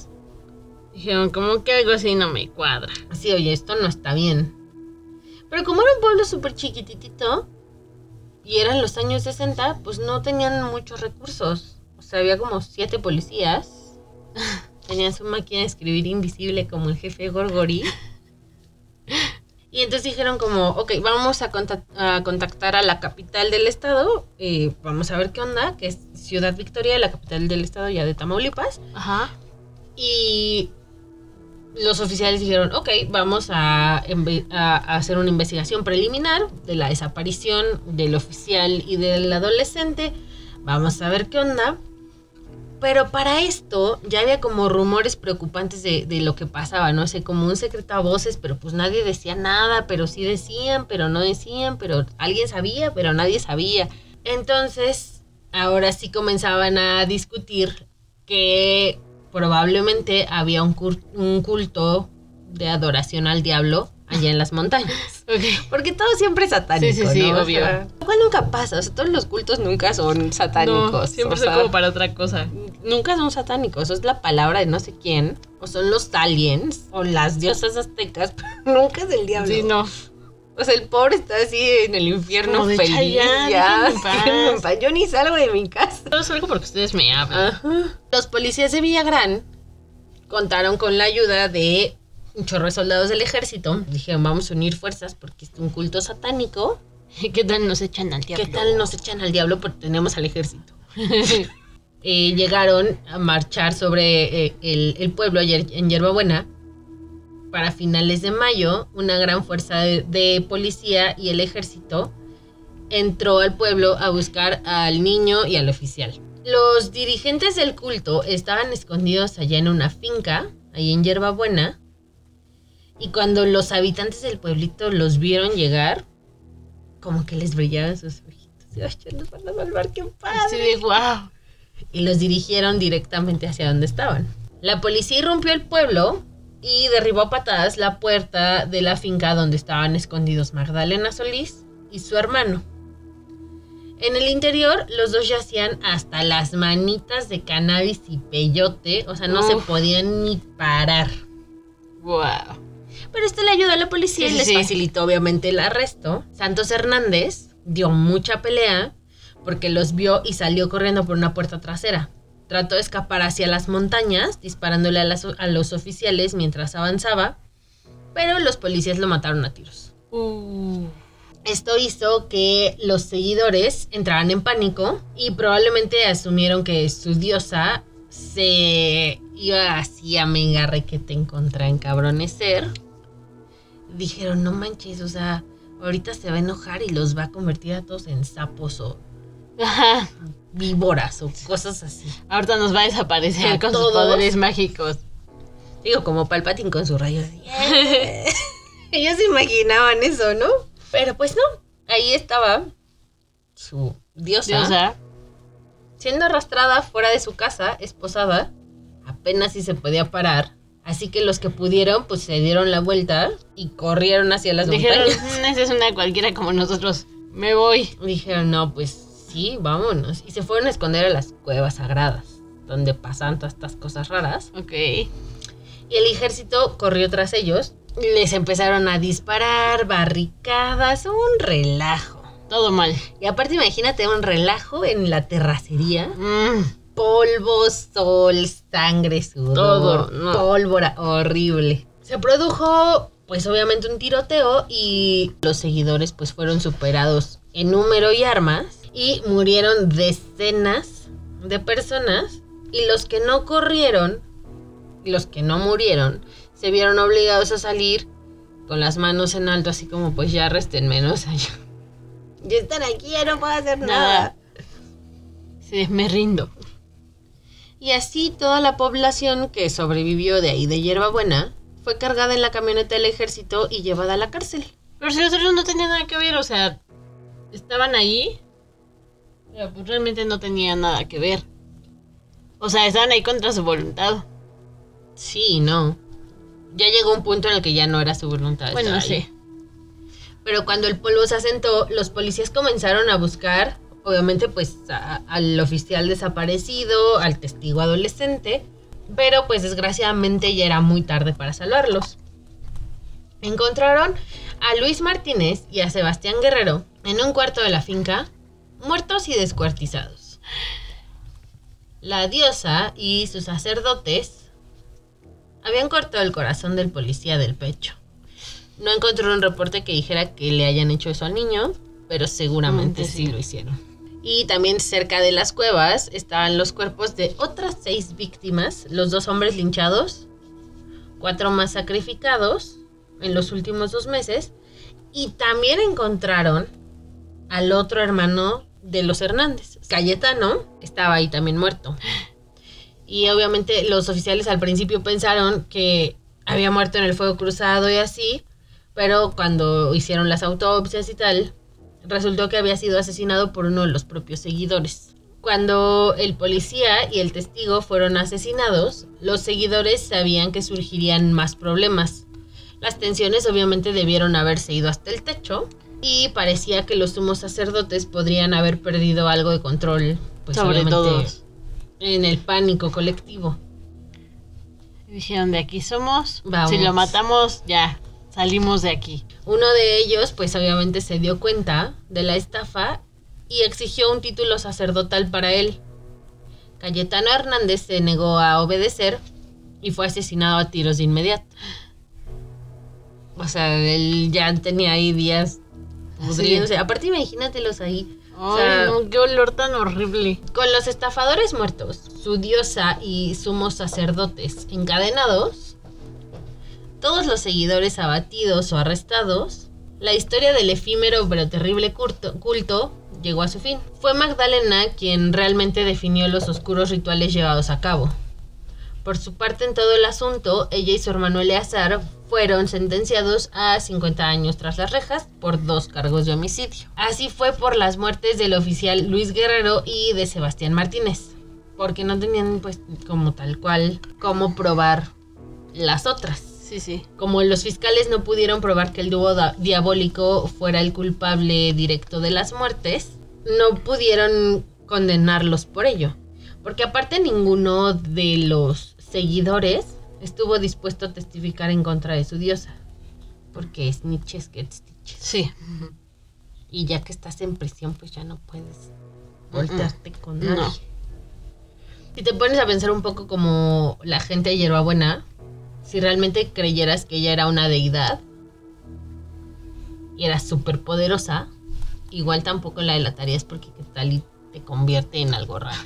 Dijeron, como que algo así no me cuadra. Así, oye, esto no está bien. Pero como era un pueblo súper chiquititito y eran los años 60, pues no tenían muchos recursos. O sea, había como siete policías. Tenían su máquina de escribir invisible como el jefe Gorgori. Y entonces dijeron como, ok, vamos a, contac- a contactar a la capital del estado, eh, vamos a ver qué onda, que es Ciudad Victoria, la capital del estado ya de Tamaulipas. Ajá. Y los oficiales dijeron, ok, vamos a, hacer una investigación preliminar de la desaparición del oficial y del adolescente. Vamos a ver qué onda. Pero para esto ya había como rumores preocupantes de, de lo que pasaba, ¿no? sé, como un secreto a voces, pero pues nadie decía nada, pero sí decían, pero no decían, pero alguien sabía, pero nadie sabía. Entonces, ahora sí comenzaban a discutir que probablemente había un, un culto de adoración al diablo allá en las montañas. Porque todo siempre es satánico, Sí, sí, sí, ¿no? O obvio. sea, lo cual nunca pasa, o sea, todos los cultos nunca son satánicos. No, siempre o son sea, como para otra cosa. Nunca son satánicos, es la palabra de no sé quién, o son los aliens, o las diosas aztecas, pero nunca es el diablo. Sí, no. O sea, el pobre está así en el infierno Como feliz, Chayanne, ya. en paz. Yo ni salgo de mi casa. Todo es algo porque ustedes me hablan. Ajá. Los policías de Villagrán contaron con la ayuda de un chorro de soldados del ejército. Dijeron, vamos a unir fuerzas porque es un culto satánico. ¿Qué tal nos echan al diablo? ¿Qué tal nos echan al diablo porque tenemos al ejército? Eh, llegaron a marchar sobre eh, el, el pueblo ayer en Yerbabuena. Para finales de mayo, una gran fuerza de, de policía y el ejército entró al pueblo a buscar al niño y al oficial. Los dirigentes del culto estaban escondidos allá en una finca, ahí en Yerbabuena, y cuando los habitantes del pueblito los vieron llegar, como que les brillaban sus ojitos. "Ay, nos van a salvar, qué padre de wow. y los dirigieron directamente hacia donde estaban. La policía irrumpió el pueblo y derribó a patadas la puerta de la finca donde estaban escondidos Magdalena Solís y su hermano. En el interior, los dos yacían hasta las manitas de cannabis y peyote, o sea, no se podían ni parar. Wow. Pero esto le ayudó a la policía Sí, y les sí. facilitó obviamente el arresto. Santos Hernández dio mucha pelea porque los vio y salió corriendo por una puerta trasera. Trató de escapar hacia las montañas, disparándole a, las- a los oficiales mientras avanzaba, pero los policías lo mataron a tiros. Uh. Esto hizo que los seguidores entraran en pánico y probablemente asumieron que su diosa se iba así a mengarrequete en contra encabronecer. Dijeron, no manches, o sea, ahorita se va a enojar y los va a convertir a todos en sapos o Ajá. víboras o cosas así. Ahorita nos va a desaparecer A con sus todos. poderes mágicos. Digo, como Palpatine con su rayo. así. Ellos se imaginaban eso, ¿no? Pero pues no, ahí estaba su diosa. Sea, siendo arrastrada fuera de su casa, esposada, apenas si se podía parar. Así que los que pudieron, pues se dieron la vuelta y corrieron hacia las dijeron, montañas. "Mm, esa es una cualquiera como nosotros. Me voy. Dijeron, no, pues sí, vámonos. Y se fueron a esconder a las cuevas sagradas, donde pasan todas estas cosas raras. Ok. Y el ejército corrió tras ellos. Les empezaron a disparar, barricadas, un relajo. Todo mal. Y aparte imagínate un relajo en la terracería. Mm. polvo, sol, sangre, sudor, Todo, no. pólvora, horrible. Se produjo, pues obviamente un tiroteo y los seguidores pues fueron superados en número y armas y murieron decenas de personas y los que no corrieron, los que no murieron, se vieron obligados a salir con las manos en alto así como pues ya arrestenme, ¿no? O sea, yo, ya están aquí, ya no puedo hacer nada. Nada. Sí, me rindo. Y así toda la población que sobrevivió de ahí de Hierbabuena fue cargada en la camioneta del ejército y llevada a la cárcel. Pero si los otros no tenían nada que ver, o sea, estaban ahí, pero pues realmente no tenían nada que ver. O sea, estaban ahí contra su voluntad. Sí, no. Ya llegó un punto en el que ya no era su voluntad. Bueno, ahí. sí. Pero cuando el polvo se asentó, los policías comenzaron a buscar, obviamente, pues a- al oficial desaparecido, al testigo adolescente, pero pues desgraciadamente ya era muy tarde para salvarlos. Encontraron a Luis Martínez y a Sebastián Guerrero en un cuarto de la finca, muertos y descuartizados. La diosa y sus sacerdotes habían cortado el corazón del policía del pecho. No encontró un reporte que dijera que le hayan hecho eso al niño, pero seguramente sí sí. lo hicieron. Y también cerca de las cuevas estaban los cuerpos de otras seis víctimas, los dos hombres linchados, cuatro más sacrificados en los últimos dos meses, y también encontraron al otro hermano de los Hernández, Cayetano, estaba ahí también muerto. Y obviamente los oficiales al principio pensaron que había muerto en el fuego cruzado y así, pero cuando hicieron las autopsias y tal, resultó que había sido asesinado por uno de los propios seguidores. Cuando el policía y el testigo fueron asesinados, los seguidores sabían que surgirían más problemas. Las tensiones obviamente debieron haberse ido hasta el techo y parecía que los sumos sacerdotes podrían haber perdido algo de control, pues Sobre en el pánico colectivo. Dijeron, de aquí somos. Vamos. Si lo matamos, ya, salimos de aquí. Uno de ellos, pues obviamente se dio cuenta de la estafa y exigió un título sacerdotal para él. Cayetano Hernández se negó a obedecer y fue asesinado a tiros de inmediato. O sea, él ya tenía ahí días pudriéndose. Aparte, imagínatelos ahí. O Ay, sea, no, qué olor tan horrible. Con los estafadores muertos, su diosa y sumos sacerdotes encadenados, todos los seguidores abatidos o arrestados, la historia del efímero pero terrible culto, culto llegó a su fin. Fue Magdalena quien realmente definió los oscuros rituales llevados a cabo. Por su parte en todo el asunto, ella y su hermano Eleazar fueron sentenciados a 50 años tras las rejas por dos cargos de homicidio. Así fue por las muertes del oficial Luis Guerrero y de Sebastián Martínez, porque no tenían pues como tal cual cómo probar las otras. Sí, sí. Como los fiscales no pudieron probar que el dúo diabólico fuera el culpable directo de las muertes, no pudieron condenarlos por ello. Porque aparte ninguno de los seguidores estuvo dispuesto a testificar en contra de su diosa. Porque snitches get stitches. Sí. Y ya que estás en prisión, pues ya no puedes voltearte con nadie. No. Si te pones a pensar un poco como la gente de Hierbabuena, si realmente creyeras que ella era una deidad y era súper poderosa, igual tampoco la delatarías porque qué tal y te convierte en algo raro,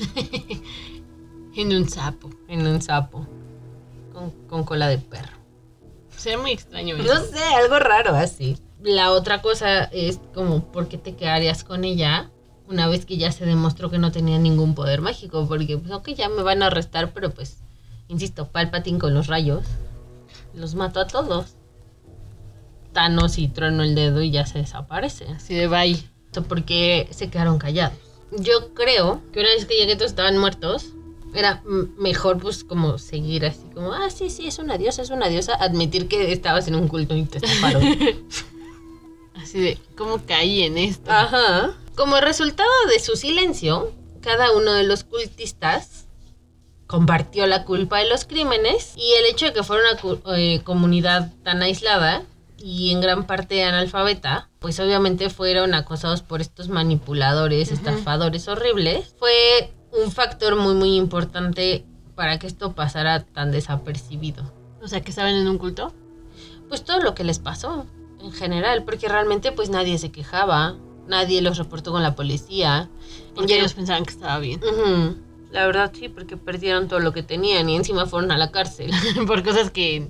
En un sapo. en un sapo con, con cola de perro. Sería muy extraño No eso. sé, algo raro así. La otra cosa es como, ¿por qué te quedarías con ella una vez que ya se demostró que no tenía ningún poder mágico? Porque, pues, ok, ya me van a arrestar, pero pues, insisto, Palpatine con los rayos los mató a todos. Thanos y trueno el dedo y ya se desaparece. Así de bye. ¿Por qué se quedaron callados? Yo creo que una vez que llegué todos estaban muertos, era mejor pues como seguir así como, ah, sí, sí, es una diosa, es una diosa, admitir que estabas en un culto y te estafaron. Así de, ¿cómo caí en esto? Ajá. Como resultado de su silencio, cada uno de los cultistas compartió la culpa de los crímenes y el hecho de que fuera una eh, comunidad tan aislada y en gran parte analfabeta, pues obviamente fueron acosados por estos manipuladores, estafadores horribles. Fue un factor muy, muy importante para que esto pasara tan desapercibido. O sea, que estaban en un culto. Pues todo lo que les pasó, en general, porque realmente pues nadie se quejaba, nadie los reportó con la policía. Porque ellos pensaban que estaba bien. La verdad sí, porque perdieron todo lo que tenían y encima fueron a la cárcel. Por cosas que.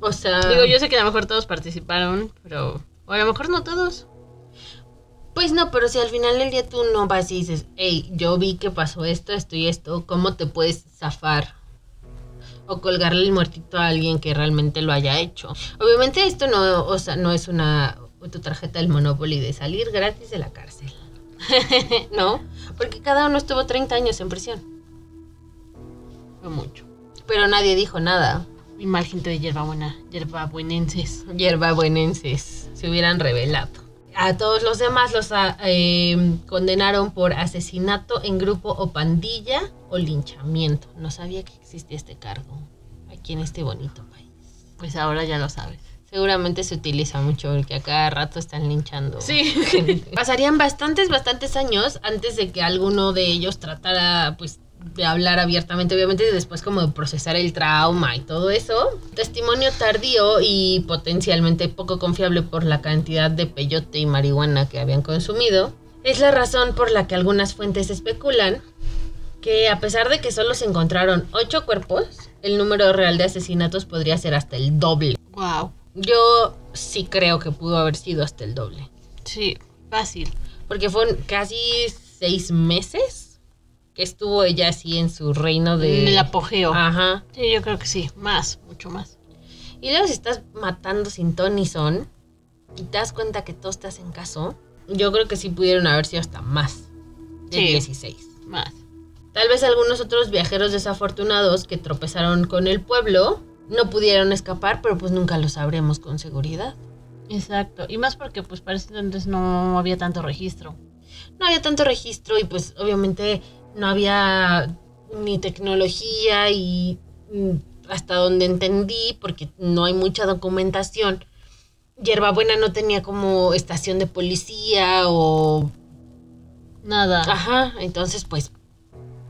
O sea, Digo, yo sé que a lo mejor todos participaron, pero. O a lo mejor no todos. Pues no, pero si al final del día tú no vas y dices, hey, yo vi que pasó esto, esto y esto, ¿cómo te puedes zafar? O colgarle el muertito a alguien que realmente lo haya hecho. Obviamente esto no, o sea, no es una tu tarjeta del Monopoly de salir gratis de la cárcel. no, porque cada uno estuvo 30 años en prisión. Fue mucho. Pero nadie dijo nada. Mi mal gente de hierbabuena, hierbabuenenses. Hierbabuenenses se hubieran revelado. A todos los demás los ah, eh, condenaron por asesinato en grupo o pandilla o linchamiento. No sabía que existía este cargo aquí en este bonito país. Pues ahora ya lo sabes. Seguramente se utiliza mucho porque a cada rato están linchando. Sí. gente. Pasarían bastantes, bastantes años antes de que alguno de ellos tratara, pues, de hablar abiertamente, obviamente, y después como de procesar el trauma y todo eso. Testimonio tardío y potencialmente poco confiable por la cantidad de peyote y marihuana que habían consumido. Es la razón por la que algunas fuentes especulan que a pesar de que solo se encontraron ocho cuerpos, el número real de asesinatos podría ser hasta el doble. Wow. Yo sí creo que pudo haber sido hasta el doble. Sí, fácil. Porque fueron casi seis meses que estuvo ella así en su reino de... En el apogeo. Ajá. Sí, yo creo que sí. Más, mucho más. Y luego si estás matando sin ton ni son y te das cuenta que todos te hacen caso, yo creo que sí pudieron haber sido hasta más de Sí. 16. Más. Tal vez algunos otros viajeros desafortunados que tropezaron con el pueblo no pudieron escapar, pero pues nunca lo sabremos con seguridad. Exacto. Y más porque pues parece que entonces no había tanto registro. no había tanto registro y pues obviamente no había ni tecnología y mm, hasta donde entendí, porque no hay mucha documentación, Hierbabuena no tenía como estación de policía o... Nada. Ajá, entonces pues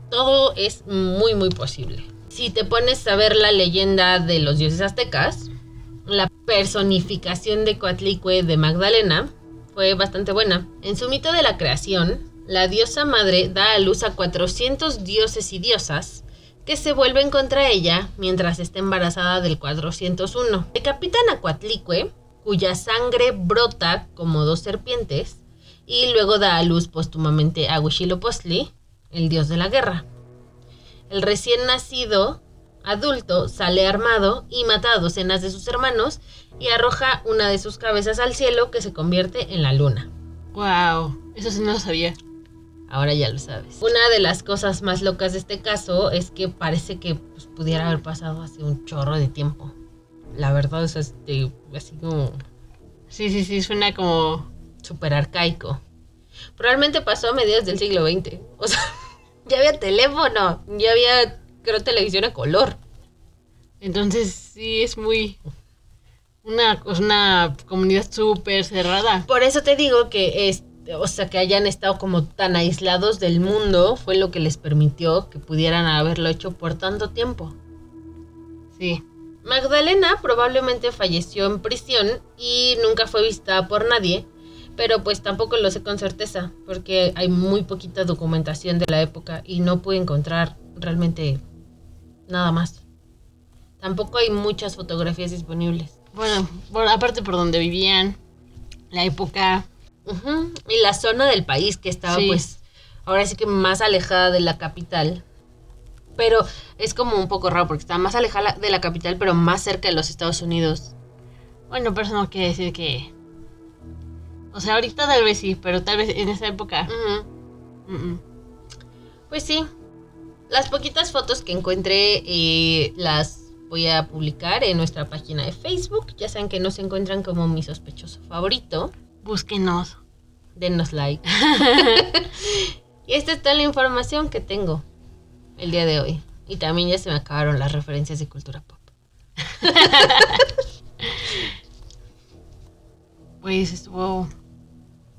todo es muy muy posible. Si te pones a ver la leyenda de los dioses aztecas, la personificación de Coatlicue de Magdalena fue bastante buena. En su mito de la creación, la diosa madre da a luz a 400 dioses y diosas que se vuelven contra ella mientras está embarazada del 401. Decapitan a Coatlicue, cuya sangre brota como dos serpientes, y luego da a luz póstumamente a Huitzilopochtli, el dios de la guerra. El recién nacido adulto sale armado y mata a docenas de sus hermanos y arroja una de sus cabezas al cielo que se convierte en la luna. Wow. Eso sí no lo sabía. Ahora ya lo sabes. Una de las cosas más locas de este caso es que parece que pues, pudiera haber pasado hace un chorro de tiempo. La verdad es este, así como Sí, sí, sí. Suena como. súper arcaico. Probablemente pasó a mediados del siglo XX. O sea, ya había teléfono, ya había, creo, televisión a color. Entonces sí es muy. Una, una comunidad súper cerrada. Por eso te digo que es, o sea, que hayan estado como tan aislados del mundo fue lo que les permitió que pudieran haberlo hecho por tanto tiempo. Sí. Magdalena probablemente falleció en prisión y nunca fue visitada por nadie, pero pues tampoco lo sé con certeza, porque hay muy poquita documentación de la época y no pude encontrar realmente nada más. Tampoco hay muchas fotografías disponibles. Bueno, por- aparte por donde vivían, la época. Ujú, Y la zona del país que estaba Sí. pues ahora sí que más alejada de la capital. Pero es como un poco raro porque está más alejada de la capital pero más cerca de los Estados Unidos. Bueno, pero eso no quiere decir que. O sea, ahorita tal vez sí, pero tal vez en esa época. Mm. Pues sí. Las poquitas fotos que encontré eh, las voy a publicar en nuestra página de Facebook. Ya saben que nos encuentran como mi sospechoso favorito. Búsquenos. Denos like. y esta es toda la información que tengo el día de hoy. Y también ya se me acabaron las referencias de cultura pop. Pues estuvo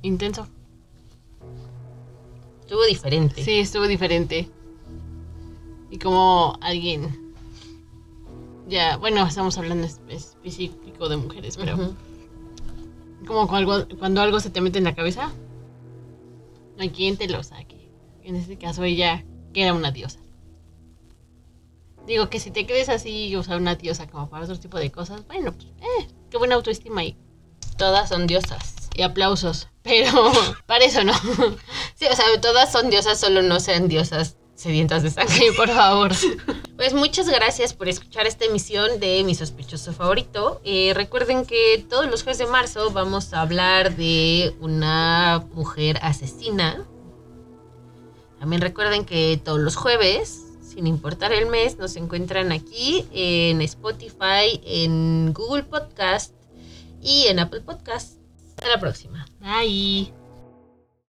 intenso. Estuvo diferente. Sí, estuvo diferente. Y como alguien. Ya, bueno, estamos hablando es- específico de mujeres, pero. Como cuando, algo se te mete en la cabeza, no hay quien te lo saque. En este caso, ella, que era una diosa. Digo que si te crees así, usar una diosa como para otro tipo de cosas, bueno, pues, eh, qué buena autoestima y, Todas son diosas. y aplausos. Pero para eso no. Sí, o sea, todas son diosas, solo no sean diosas sedientas de sangre, por favor. Pues muchas gracias por escuchar esta emisión de Mi Sospechoso Favorito. Eh, recuerden que todos los jueves de marzo vamos a hablar de una mujer asesina. También recuerden que todos los jueves, sin importar el mes, nos encuentran aquí en Spotify, en Google Podcast y en Apple Podcast. Hasta la próxima. Bye.